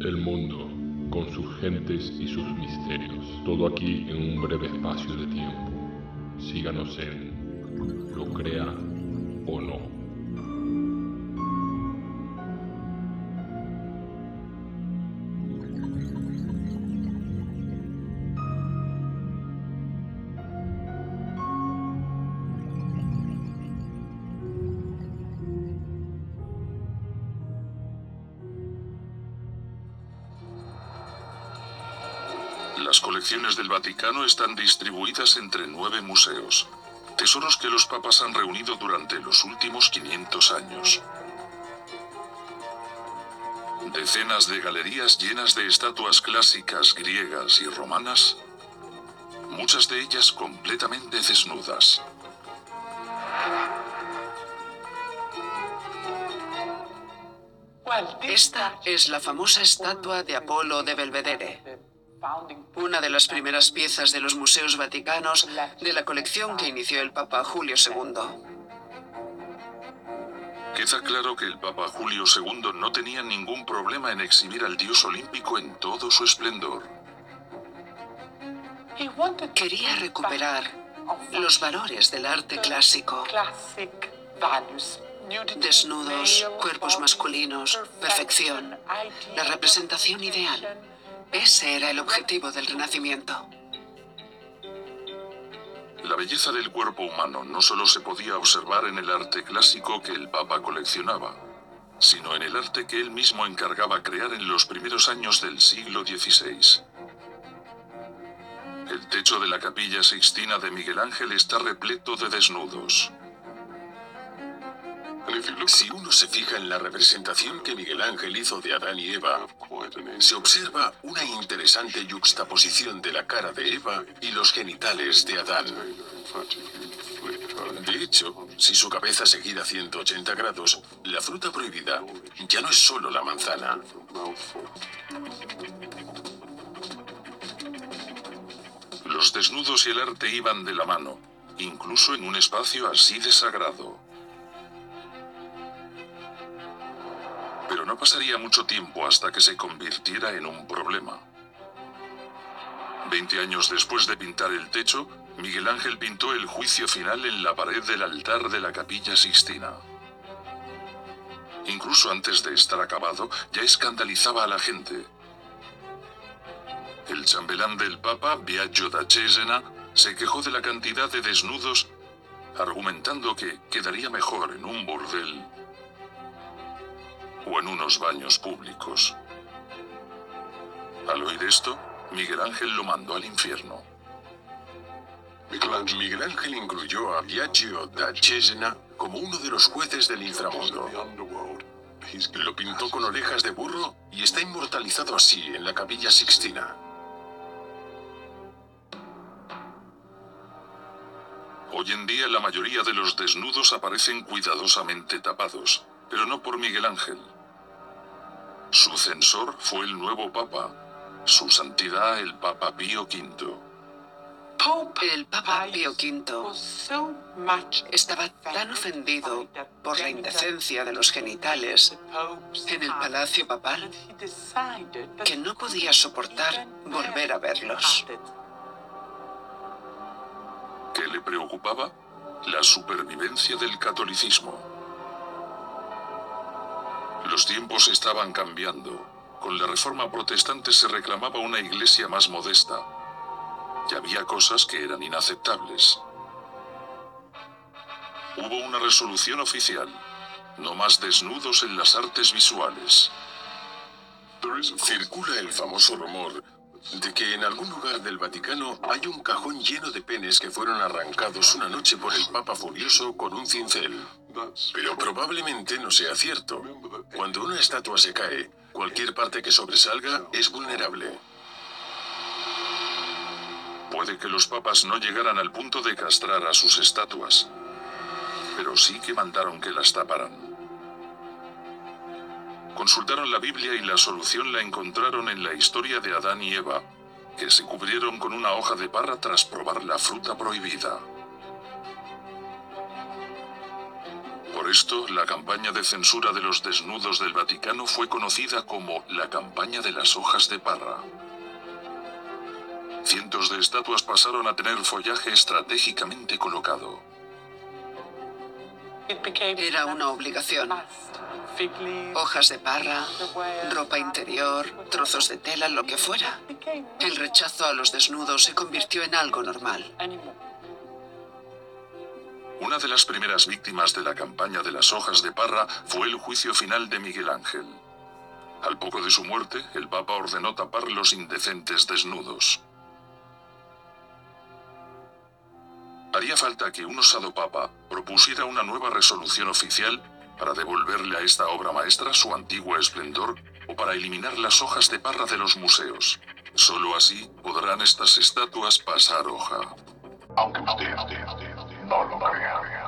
El mundo, con sus gentes y sus misterios. Todo aquí en un breve espacio de tiempo. Síganos en Lo Crea Las colecciones del Vaticano están distribuidas entre nueve museos, tesoros que los papas han reunido durante los últimos 500 años. Decenas de galerías llenas de estatuas clásicas griegas y romanas, muchas de ellas completamente desnudas. Esta es la famosa estatua de Apolo de Belvedere, una de las primeras piezas de los museos vaticanos de la colección que inició el Papa Julio II. Queda claro que el Papa Julio II no tenía ningún problema en exhibir al dios olímpico en todo su esplendor. Quería recuperar los valores del arte clásico. Desnudos, cuerpos masculinos, perfección, la representación ideal. Ese era el objetivo del Renacimiento. La belleza del cuerpo humano no solo se podía observar en el arte clásico que el Papa coleccionaba, sino en el arte que él mismo encargaba crear en los primeros años del siglo XVI. El techo de la capilla sixtina de Miguel Ángel está repleto de desnudos. Si uno se fija en la representación que Miguel Ángel hizo de Adán y Eva, se observa una interesante yuxtaposición de la cara de Eva y los genitales de Adán. De hecho, si su cabeza se gira a 180 grados, la fruta prohibida ya no es solo la manzana. Los desnudos y el arte iban de la mano, incluso en un espacio así de sagrado. Pero no pasaría mucho tiempo hasta que se convirtiera en un problema. Veinte años después de pintar el techo, Miguel Ángel pintó el juicio final en la pared del altar de la capilla Sixtina. Incluso antes de estar acabado, ya escandalizaba a la gente. El chambelán del Papa, Biagio da Cesena, se quejó de la cantidad de desnudos, argumentando que quedaría mejor en un burdel o en unos baños públicos. Al oír esto, Miguel Ángel lo mandó al infierno. Miguel Ángel incluyó a Biagio da Cesena como uno de los jueces del inframundo. Lo pintó con orejas de burro y está inmortalizado así en la capilla Sixtina. Hoy en día la mayoría de los desnudos aparecen cuidadosamente tapados, pero no por Miguel Ángel. Su censor fue el nuevo Papa, su santidad el Papa Pío V. El Papa Pío V estaba tan ofendido por la indecencia de los genitales en el palacio papal que no podía soportar volver a verlos. ¿Qué le preocupaba? La supervivencia del catolicismo. Los tiempos estaban cambiando. Con la reforma protestante se reclamaba una iglesia más modesta. Y había cosas que eran inaceptables. Hubo una resolución oficial. No más desnudos en las artes visuales. Circula el famoso rumor de que en algún lugar del Vaticano hay un cajón lleno de penes que fueron arrancados una noche por el Papa Furioso con un cincel. Pero probablemente no sea cierto. Cuando una estatua se cae, cualquier parte que sobresalga es vulnerable. Puede que los papas no llegaran al punto de castrar a sus estatuas, pero sí que mandaron que las taparan. Consultaron la Biblia y la solución la encontraron en la historia de Adán y Eva, que se cubrieron con una hoja de parra tras probar la fruta prohibida. Esto, la campaña de censura de los desnudos del Vaticano fue conocida como la campaña de las hojas de parra. Cientos de estatuas pasaron a tener follaje estratégicamente colocado. Era una obligación. Hojas de parra, ropa interior, trozos de tela, lo que fuera. El rechazo a los desnudos se convirtió en algo normal. Una de las primeras víctimas de la campaña de las hojas de parra fue el juicio final de Miguel Ángel. Al poco de su muerte, el Papa ordenó tapar los indecentes desnudos. Haría falta que un osado Papa propusiera una nueva resolución oficial para devolverle a esta obra maestra su antiguo esplendor o para eliminar las hojas de parra de los museos. Solo así podrán estas estatuas pasar hoja. Aunque Not looking out.